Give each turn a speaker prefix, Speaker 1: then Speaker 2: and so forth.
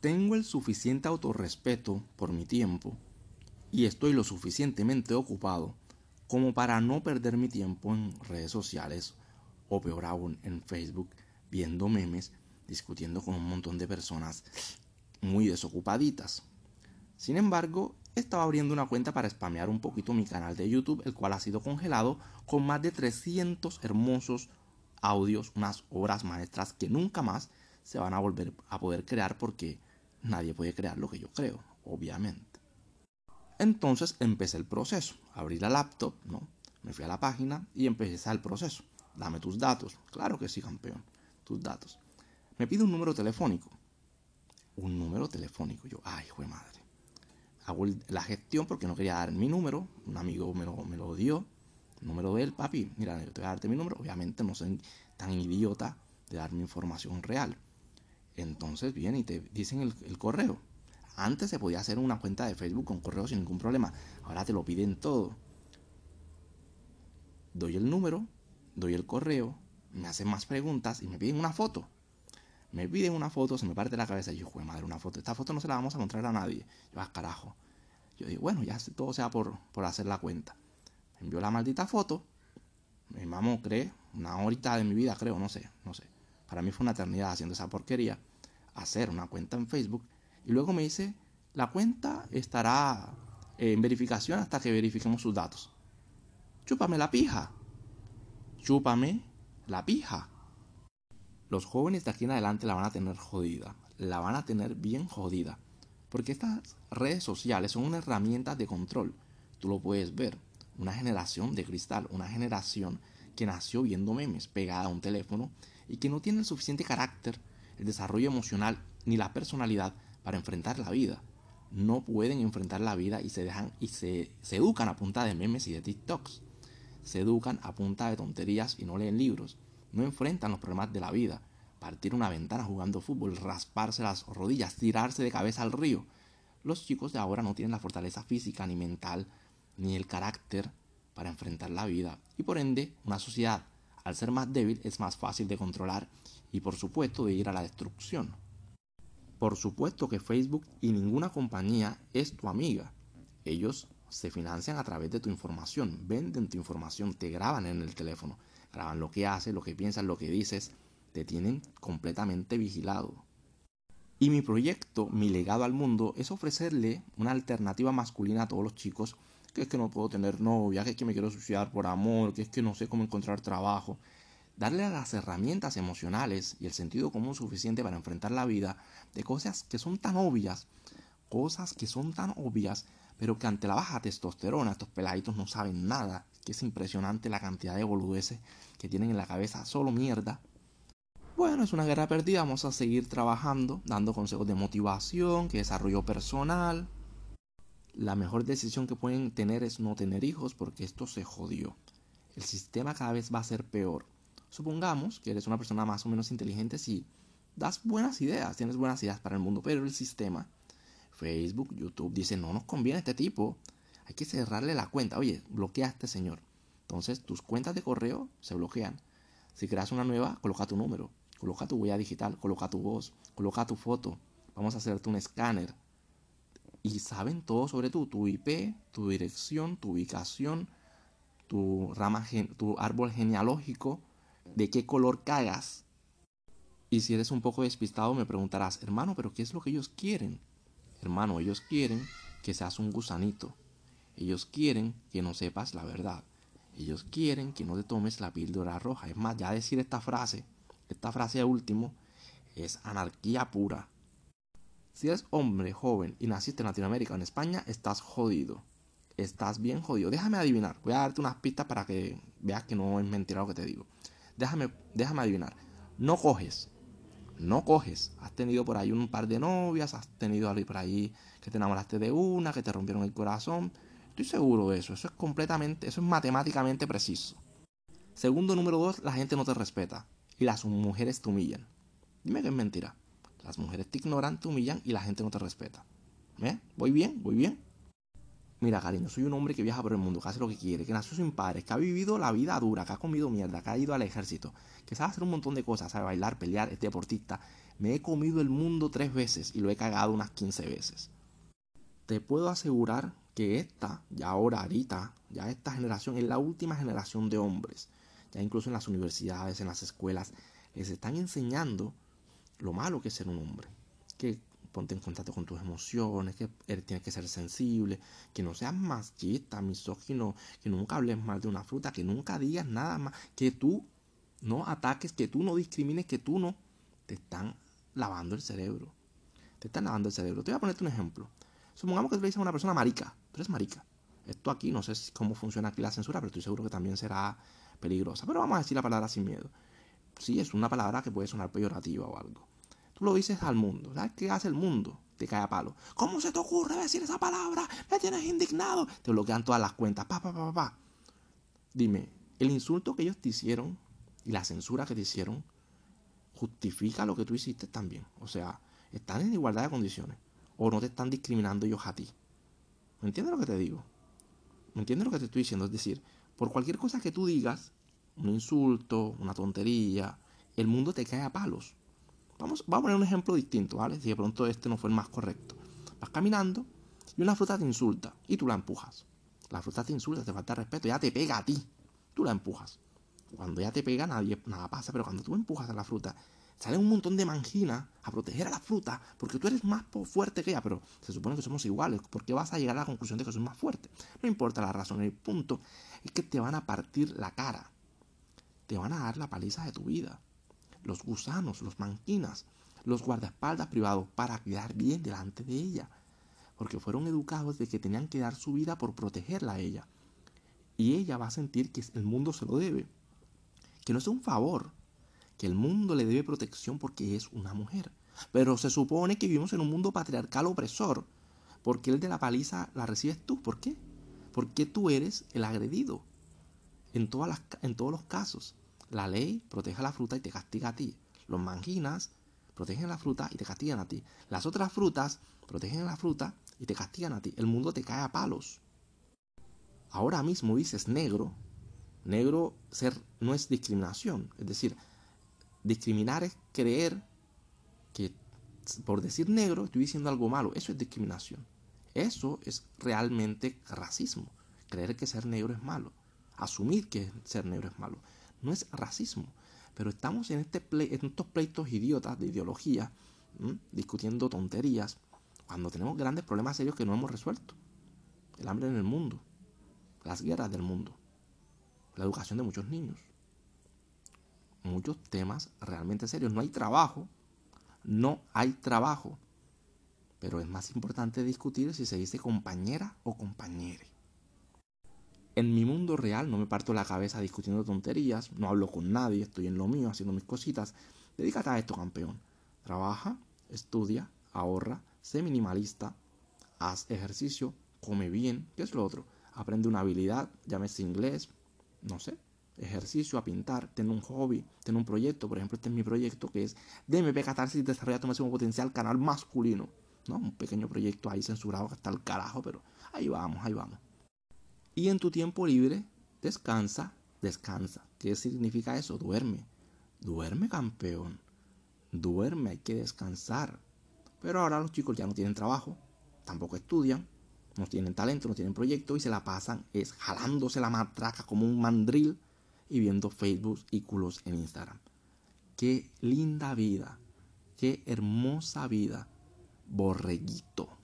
Speaker 1: tengo el suficiente autorrespeto por mi tiempo y estoy lo suficientemente ocupado como para no perder mi tiempo en redes sociales o peor aún en Facebook viendo memes, discutiendo con un montón de personas muy desocupaditas. Sin embargo, estaba abriendo una cuenta para spamear un poquito mi canal de YouTube, el cual ha sido congelado con más de 300 hermosos audios, unas obras maestras que nunca más se van a volver a poder crear porque nadie puede crear lo que yo creo, obviamente. Entonces empecé el proceso, abrí la laptop, ¿no? Me fui a la página y empecé el proceso. Dame tus datos. Claro que sí, campeón. Tus datos. Me pide un número telefónico. Un número telefónico. Yo, ay, hijo de madre. Hago la gestión porque no quería dar mi número. Un amigo me lo, me lo dio. Número de él, papi. Mira, yo te voy a darte mi número. Obviamente no soy tan idiota de darme información real. Entonces viene y te dicen el correo. Antes se podía hacer una cuenta de Facebook con correo sin ningún problema. Ahora te lo piden todo. Doy el número, doy el correo, me hacen más preguntas y me piden una foto. Me piden una foto, se me parte la cabeza y yo, madre, una foto. Esta foto no se la vamos a encontrar a nadie. Yo, ah, carajo. Yo digo, bueno, ya todo sea por, por hacer la cuenta. Me envió la maldita foto. Mi mamá cree, una horita de mi vida, creo, no sé, no sé. Para mí fue una eternidad haciendo esa porquería. Hacer una cuenta en Facebook y luego me dice, la cuenta estará en verificación hasta que verifiquemos sus datos. Chúpame la pija. Chúpame la pija. Los jóvenes de aquí en adelante la van a tener jodida. La van a tener bien jodida. Porque estas redes sociales son una herramienta de control. Tú lo puedes ver. Una generación de cristal. Una generación que nació viendo memes pegada a un teléfono y que no tiene el suficiente carácter, el desarrollo emocional ni la personalidad para enfrentar la vida. No pueden enfrentar la vida y se dejan y se, se educan a punta de memes y de TikToks. Se educan a punta de tonterías y no leen libros. No enfrentan los problemas de la vida. Partir una ventana jugando fútbol, rasparse las rodillas, tirarse de cabeza al río. Los chicos de ahora no tienen la fortaleza física ni mental ni el carácter para enfrentar la vida y por ende una sociedad al ser más débil es más fácil de controlar y por supuesto de ir a la destrucción. Por supuesto que Facebook y ninguna compañía es tu amiga. Ellos se financian a través de tu información, venden tu información, te graban en el teléfono, graban lo que haces, lo que piensas, lo que dices, te tienen completamente vigilado. Y mi proyecto, mi legado al mundo, es ofrecerle una alternativa masculina a todos los chicos, que es que no puedo tener novia, que es que me quiero suicidar por amor, que es que no sé cómo encontrar trabajo, darle las herramientas emocionales y el sentido común suficiente para enfrentar la vida de cosas que son tan obvias, cosas que son tan obvias, pero que ante la baja testosterona estos peladitos no saben nada, que es impresionante la cantidad de boludeces que tienen en la cabeza, solo mierda. Bueno, es una guerra perdida, vamos a seguir trabajando, dando consejos de motivación, que desarrollo personal. La mejor decisión que pueden tener es no tener hijos porque esto se jodió. El sistema cada vez va a ser peor Supongamos que eres una persona más o menos inteligente si das buenas ideas, tienes buenas ideas para el mundo, pero el sistema, Facebook, YouTube, dice, no nos conviene este tipo, hay que cerrarle la cuenta. Oye, bloquea a este señor. Entonces tus cuentas de correo se bloquean. Si creas una nueva, coloca tu número, coloca tu huella digital, coloca tu voz, coloca tu foto. Vamos a hacerte un escáner. Y saben todo sobre tú, tu IP, tu dirección, tu ubicación, tu rama, tu árbol genealógico, de qué color cagas. Y si eres un poco despistado me preguntarás, hermano, pero ¿qué es lo que ellos quieren? Hermano, ellos quieren que seas un gusanito. Ellos quieren que no sepas la verdad. Ellos quieren que no te tomes la píldora roja. Es más, ya decir esta frase, esta frase último, es anarquía pura. Si eres hombre joven y naciste en Latinoamérica o en España, estás jodido. Estás bien jodido. Déjame adivinar. Voy a darte unas pistas para que veas que no es mentira lo que te digo. Déjame, déjame adivinar. No coges. No coges. Has tenido por ahí un par de novias, has tenido algo por ahí que te enamoraste de una, que te rompieron el corazón. Estoy seguro de eso. Eso es completamente, eso es matemáticamente preciso. Segundo número dos, la gente no te respeta. Y las mujeres te humillan. Dime que es mentira. Las mujeres te ignoran, te humillan y la gente no te respeta. ¿Eh? ¿Voy bien? ¿Voy bien? Mira, cariño, soy un hombre que viaja por el mundo, que hace lo que quiere, que nació sin padres, que ha vivido la vida dura, que ha comido mierda, que ha ido al ejército, que sabe hacer un montón de cosas, sabe bailar, pelear, es deportista, Me he comido el mundo tres veces y lo he cagado unas 15 veces. Te puedo asegurar que esta, ya ahora, ahorita, ya esta generación es la última generación de hombres. Incluso en las universidades, en las escuelas, les están enseñando lo malo que es ser un hombre. Que ponte en contacto con tus emociones, que tienes que ser sensible, que no seas machista, misógino, que nunca hables mal de una fruta, que nunca digas nada más, que tú no ataques, que tú no discrimines, que tú no. Te están lavando el cerebro. Te están lavando el cerebro. Te voy a ponerte un ejemplo. Supongamos que tú le a una persona marica. Tú eres marica. Esto aquí, no sé cómo funciona aquí la censura, pero estoy seguro que también será peligrosa. Pero vamos a decir la palabra sin miedo. Sí, es una palabra que puede sonar peyorativa o algo. Tú lo dices al mundo. ¿Sabes qué hace el mundo? Te cae a palo. ¿Cómo se te ocurre decir esa palabra? Me tienes indignado. Te bloquean todas las cuentas. Pa, pa, pa, pa. Dime, el insulto que ellos te hicieron y la censura que te hicieron justifica lo que tú hiciste también. O sea, están en igualdad de condiciones. O no te están discriminando ellos a ti. ¿Me entiendes lo que te digo? ¿Me entiendes lo que te estoy diciendo? Es decir, por cualquier cosa que tú digas, un insulto, una tontería, el mundo te cae a palos. Vamos, a poner un ejemplo distinto, ¿vale? Si de pronto este no fue el más correcto. Vas caminando y una fruta te insulta y tú la empujas. La fruta te insulta, te falta respeto, ya te pega a ti. Tú la empujas. Cuando ya te pega, nadie, nada pasa, pero cuando tú empujas a la fruta, sale un montón de manginas a proteger a la fruta porque tú eres más fuerte que ella, pero se supone que somos iguales. ¿Por qué vas a llegar a la conclusión de que soy más fuerte? No importa la razón, el punto es que te van a partir la cara. Te van a dar la paliza de tu vida los gusanos, los manquinas, los guardaespaldas privados para quedar bien delante de ella, porque fueron educados de que tenían que dar su vida por protegerla a ella. Y ella va a sentir que el mundo se lo debe, que no es un favor, que el mundo le debe protección porque es una mujer. Pero se supone que vivimos en un mundo patriarcal opresor, porque el de la paliza la recibes tú. ¿Por qué? Porque tú eres el agredido en, todas las, en todos los casos. La ley protege la fruta y te castiga a ti. Los manginas protegen la fruta y te castigan a ti. Las otras frutas protegen la fruta y te castigan a ti. El mundo te cae a palos. Ahora mismo dices negro. Negro ser no es discriminación. Es decir, discriminar es creer que por decir negro estoy diciendo algo malo. Eso es discriminación. Eso es realmente racismo. Creer que ser negro es malo. Asumir que ser negro es malo no es racismo. Pero estamos en, este estos pleitos idiotas de ideología, discutiendo tonterías, cuando tenemos grandes problemas serios que no hemos resuelto. El hambre en el mundo, las guerras del mundo, la educación de muchos niños. Muchos temas realmente serios. No hay trabajo, no hay trabajo. Pero es más importante discutir si se dice compañera o compañere. En mi mundo real no me parto la cabeza discutiendo tonterías, no hablo con nadie, estoy en lo mío haciendo mis cositas. Dedícate a esto, campeón. Trabaja, estudia, ahorra, sé minimalista, haz ejercicio, come bien, ¿qué es lo otro? Aprende una habilidad, llámese inglés, no sé, ejercicio, a pintar, ten un hobby, ten un proyecto. Por ejemplo, este es mi proyecto que es DMP Catarsis Desarrolla tu máximo potencial canal masculino. ¿no? Un pequeño proyecto ahí censurado está el carajo, pero ahí vamos, ahí vamos. Y en tu tiempo libre, descansa, descansa. ¿Qué significa eso? Duerme. Duerme, campeón. Duerme, hay que descansar. Pero ahora los chicos ya no tienen trabajo, tampoco estudian, no tienen talento, no tienen proyecto y se la pasan es jalándose la matraca como un mandril y viendo Facebook y culos en Instagram. Qué linda vida, qué hermosa vida, borreguito.